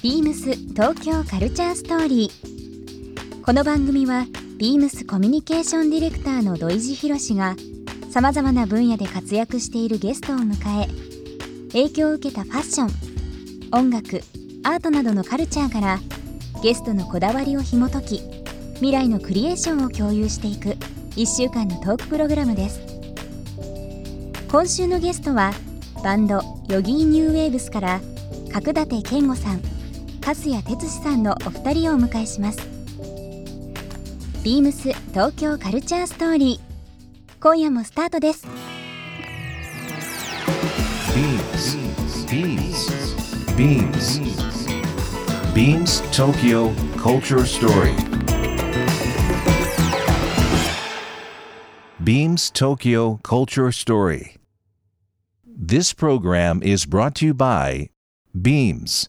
ビームス東京カルチャーストーリー。この番組はビームスコミュニケーションディレクターの土井博志がさまざまな分野で活躍しているゲストを迎え、影響を受けたファッション、音楽、アートなどのカルチャーからゲストのこだわりを紐解き、未来のクリエーションを共有していく1週間のトークプログラムです。今週のゲストはバンドヨギーニューウェーブスから角館健吾さん粕谷哲司さんのお二人をお迎えしますビームス東京カルチャーストーリー今夜もスタートです Beams. Beams. Beams Tokyo Culture Story. Beams Tokyo Culture Story. This program is brought to you by Beams.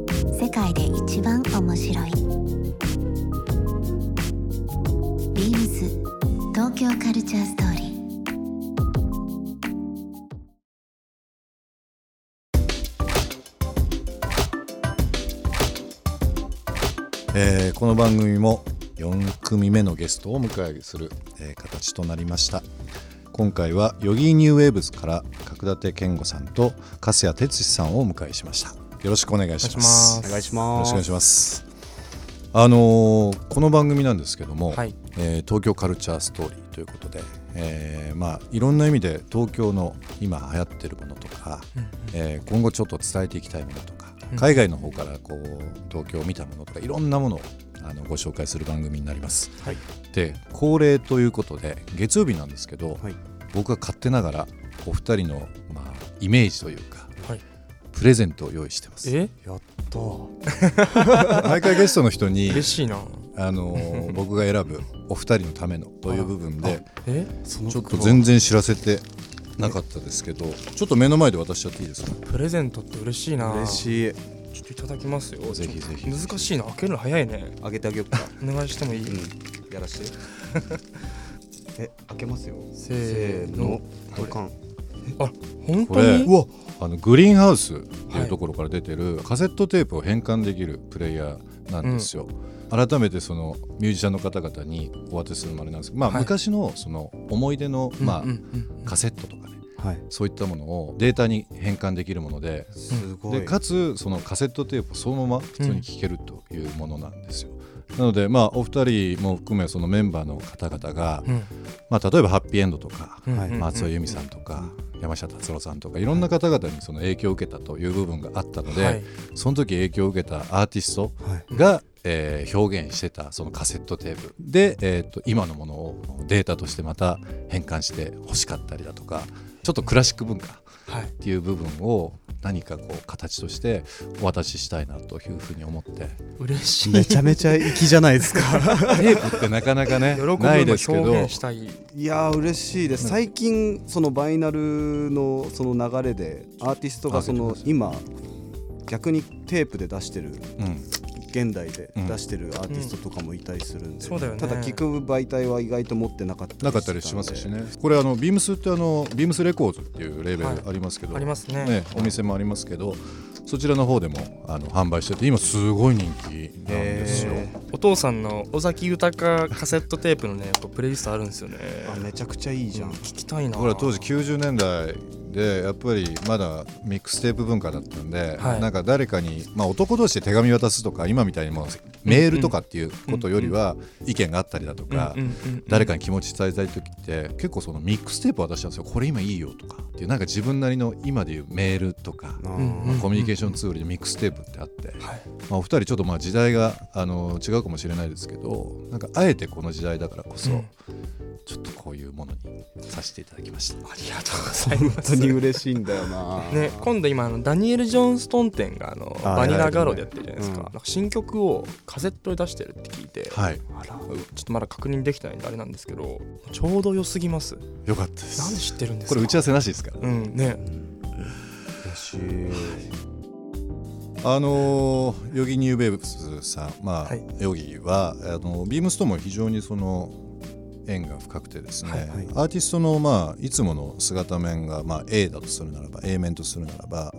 世界で一番面白い。ビームス東京カルチャーストーリーえーこの番組も4組目のゲストをお迎えする、えー形となりました。今回はヨギーニューウェーブズから角館健吾さんと粕谷哲司さんをお迎えしました。よろしくお願いしますお願いしよろます。しくお願いしますあのーこの番組なんですけども、はいえー東京カルチャーストーリーということで、えーまあいろんな意味で東京の今流行ってるものとか、えー今後ちょっと伝えていきたいものとか、海外の方からこう東京を見たものとかいろんなものをあのご紹介する番組になります。はい。で恒例ということで月曜日なんですけど、はい僕が勝手ながらお二人の、まあ、イメージというかはい。プレゼントを用意してます。え、やったー。毎回ゲストの人に嬉しいな。あのー 僕が選ぶお二人のためのという部分でえ、ちょっと全然知らせてなかったですけどちょっと目の前で渡しちゃっていいですか？プレゼントって嬉しいな。嬉しいちょっといただきますよ。ぜひぜひ難しいな。開けるの早いね。あげてあげようかお願いしてもいい？うんやらして え開けますよせーの。ドカンあ、本これ当に。うわ。あのグリーンハウスっていうところから出てるカセットテープを変換できるプレイヤーなんですよ。改めてそのミュージシャンの方々にお渡しするのもあれなんですけど、まあ、はい。昔のその思い出の、まあうんうんうん。カセットとかねはい。そういったものをデータに変換できるものででかつそのカセットテープをそのまま普通に聴けるというものなんですよ。なのでまあお二人も含めそのメンバーの方々が、うん。まあ、例えばハッピーエンドとか、うん。はい。松尾由美さんとか、山下達郎さんとかいろんな方々にその影響を受けたという部分があったので、はい。その時影響を受けたアーティストはい。が、えー表現してたそのカセットテープ。で、えー、と今のものをデータとしてまた変換して欲しかったりだとかちょっとクラシック文化はい。っていう部分を何かこう形としてお渡ししたいなというふうに思って。嬉しい。めちゃめちゃ粋じゃないですか。テープってなかなかね喜ぶのないですけど。表現したい。いやー嬉しいです。最近そのバイナルのその流れでアーティストがその今逆にテープで出してるうん現代で出してるアーティストとかもいたりするんで、そうだよね。ただ聞く媒体は意外と持ってなかったなかったりしますしね。これあのビームスってあのビームスレコーズっていうレーベルはい。ありますけど、ありますね。ね、お店もありますけどそちらの方でもあの販売してて今すごい人気なんですよ。へお父さんの尾崎豊カセットテープのね、プレイリストあるんですよね。あめちゃくちゃいいじゃん、聞きたいな。これは当時90年代でやっぱりまだミックステープ文化だったんで、はい。なんか誰かに、まあ、男同士で手紙渡すとか今みたいにもうメールとかっていうことよりは意見があったりだとか、うんうん誰かに気持ち伝えたい時って結構そのミックステープ渡したんですよ。これ今いいよとかっていうなんか自分なりの今でいうメールとか、まあコミュニケーションツールでミックステープってあって、はい。まあ、お二人ちょっとまあ時代があの違うかもしれないですけどなんかあえてこの時代だからこそ、うんちちょっとこういうものにさせていただきました。ありがとうございま本す当に嬉しいんだよな。ね、今度今あのダニエル・ジョンストン店があのあバニラガロでやってるじゃないですか,、うん。なんか新曲をカセットで出してるって聞いて、はい。あらちょっとまだ確認できてないんであれなんですけどちょうど良すぎます。よかったです。なんで知ってるんですか？これ打ち合わせなしですから、うんね。嬉しい。あのーヨギニューベーブスさん、まあはい。ヨギはあのビームスとも非常にその縁が深くてですね、はいはい。アーティストの、まあ、いつもの姿面が、まあ、A だとするならば A 面とするならば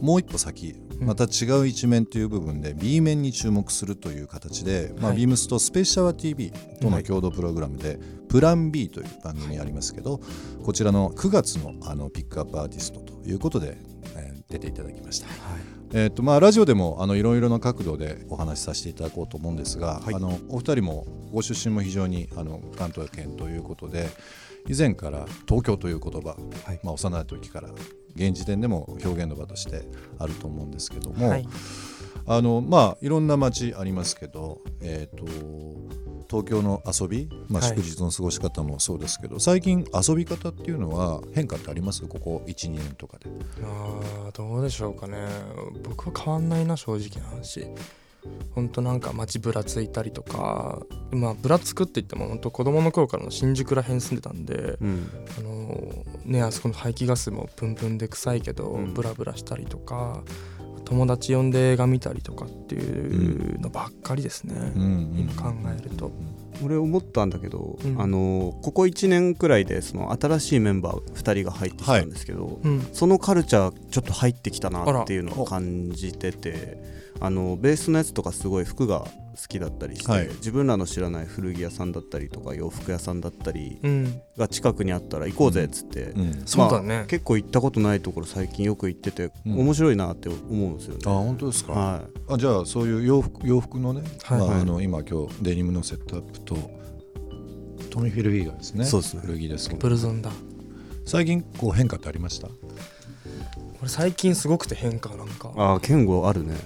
もう一歩先うん。また違う一面という部分で B 面に注目するという形で、まビームスとスペーシャワ TV との共同プログラムで、プラン B という番組ありますけどこちらの9月のあのピックアップアーティストということで、えー出ていただきました。えーとまあ、ラジオでもあのいろいろな角度でお話しさせていただこうと思うんですが、はい。あのお二人もご出身も非常にあの関東圏ということで以前から東京という言葉、はい。まあ、幼い時から現時点でも表現の場としてあると思うんですけども、はい。あのまあいろんな街ありますけど、えー、と東京の遊び、まあ、はい。祝日の過ごし方もそうですけど、最近遊び方っていうのは変化ってあります？ここ12年とかで。あーどうでしょうかね。僕は変わんないな正直な話。ほんとなんか街ぶらついたりとかまあぶらつくって言っても本当子供の頃からの新宿ら辺住んでたんで、うん。あのねあそこの排気ガスもプンプンで臭いけど、うん。ブラブラしたりとか友達呼んで映画見たりとかっていうのばっかりですね、今考えると、俺思ったんだけど、うん。あのここ1年くらいでその新しいメンバー2人が入ってきたんですけど、うん。そのカルチャーちょっと入ってきたなっていうのを感じててあのベースのやつとかすごい服が好きだったりして、はい。自分らの知らない古着屋さんだったりとか洋服屋さんだったりうん、が近くにあったら行こうぜっつって、うん。そうだね、結構行ったことないところ最近よく行ってて、うん。面白いなって思うんですよね。あ本当ですか、はあじゃあそういう洋服洋服のね、はいまあ、はい。あの今今日デニムのセットアップとトミー・フィルフィーガーですね。そうですね。古着ですけど。ブルゾンだ。最近こう変化ってありました？俺最近すごくて変化なんか。い、ああ健吾あるね。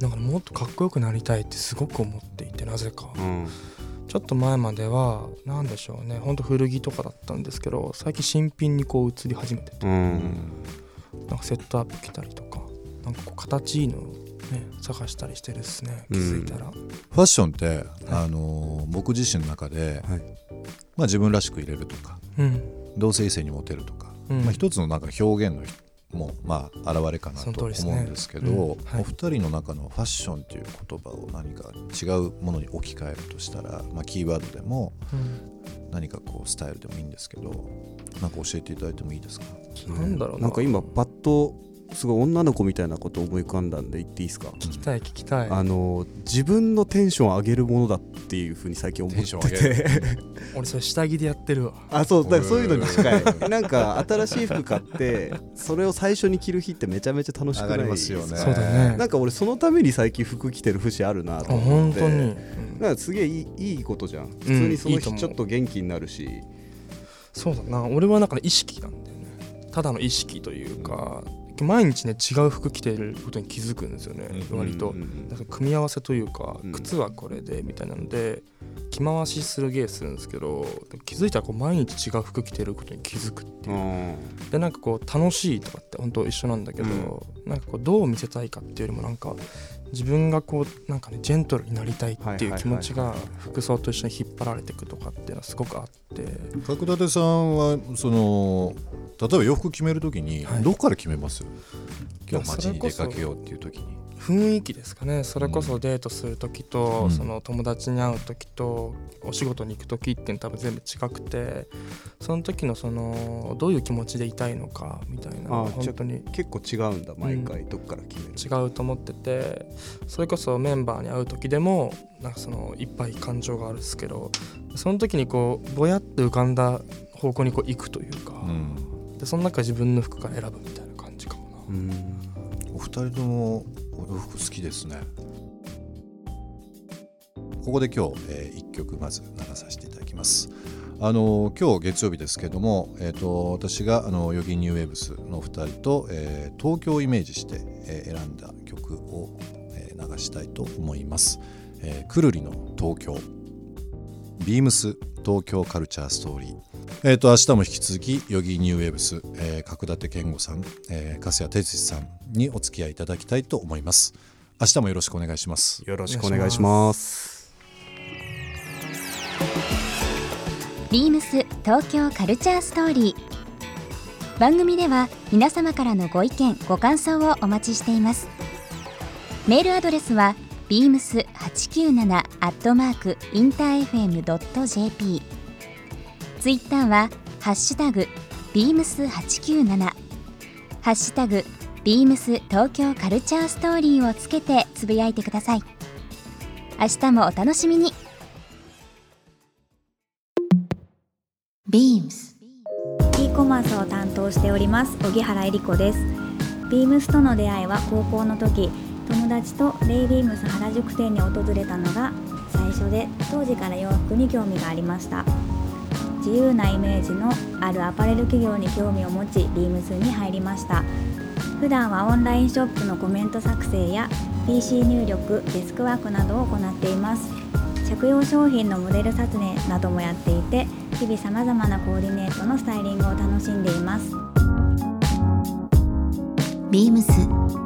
なんかもっとかっこよくなりたいってすごく思っていてなぜか。うん。ちょっと前までは何でしょうね。ほんと古着とかだったんですけど最近新品にこう移り始めてて。うん。なんかセットアップ着たりとか。なんかこう形いいのをね探したりしてるっすね気づいたら、ファッションって、あのー僕自身の中で、はい。まあ、自分らしく入れるとかうん。同性異性にモテるとか、うん。まあ、一つのなんか表現のもまあ現れかなと思うんですけどうん。はい。お二人の中のファッションという言葉を何か違うものに置き換えるとしたら、まあ、キーワードでもうん。何かこうスタイルでもいいんですけどなんか教えていただいてもいいですか？なんだろうな。なんか今パッとすごい女の子みたいなこと思い浮かんだんで言っていいですか、聞きたい聞きたい。あの自分のテンション上げるものだっていうふうに最近思ってて。俺それ下着でやってるわ。あそうだからそういうのに近い。なんか新しい服買ってそれを最初に着る日ってめちゃめちゃ楽しくない？りますよね。そうだね。なんか俺そのために最近服着てる節あるなあと思って。本当に、うんなんかすげえいいいいことじゃん。普通にその日ちょっと元気になるし、そうだな。俺はなんかね意識なんだよね。ただの意識というか、毎日ね違う服着てることに気づくんですよね、うん。割と、うんうんなんか組み合わせというか、うん。靴はこれでみたいなので着回しする芸するんですけど気づいたらこう毎日違う服着てることに気づくっていう、うん。でなんかこう楽しいとかって本当一緒なんだけど、なんかこうどう見せたいかっていうよりもなんか自分がこうなんかねジェントルになりたいっていう気持ちが服装と一緒に引っ張られていくとかっていうのはすごくあって。角立さんはその例えば洋服決めるときにはい。どこから決めます、今日街に出かけようっていうときに。雰囲気ですかね。それこそデートする時と、うん。その友達に会う時とお仕事に行く時っていうの多分全部違くてその時のそのどういう気持ちでいたいのかみたいなあ本当に結構違うんだ毎回どっから決める、違うと思っててそれこそメンバーに会う時でもなんかそのいっぱい感情があるんですけどその時にこうぼやって浮かんだ方向にこう行くというか、うんでその中自分の服から選ぶみたいな感じかもな。お二人ともお洋服好きですね。ここで今日、え1曲まず流させていただきます。あの今日月曜日ですけども、えー、と私があのヨギニューウェーブスの2人と、えー東京をイメージして、えー選んだ曲を、えー流したいと思います、えーくるりの東京。ビームス東京カルチャーストーリー。えーと、明日も引き続きヨギニューウェブス、えー、角館健吾さん、えー、粕谷哲司さんにお付き合いいただきたいと思います。明日もよろしくお願いします。よろしくお願いします。ビームス東京カルチャーストーリー。番組では皆様からのご意見ご感想をお待ちしています。メールアドレスは beams897 アットマークインター FM.jp ツイッターはハッシュタグ beams897 ハッシュタグビームス東京カルチャーストーリーをつけてつぶやいてください。明日もお楽しみに。ビームス。e コマースを担当しております荻原恵理子です。ビームスとの出会いは高校の時友達とレイビームス原宿店に訪れたのが最初で当時から洋服に興味がありました。自由なイメージのあるアパレル企業に興味を持ちビームスに入りました。普段はオンラインショップのコメント作成や PC 入力デスクワークなどを行っています。着用商品のモデル撮影などもやっていて日々さまざまなコーディネートのスタイリングを楽しんでいます。ビームス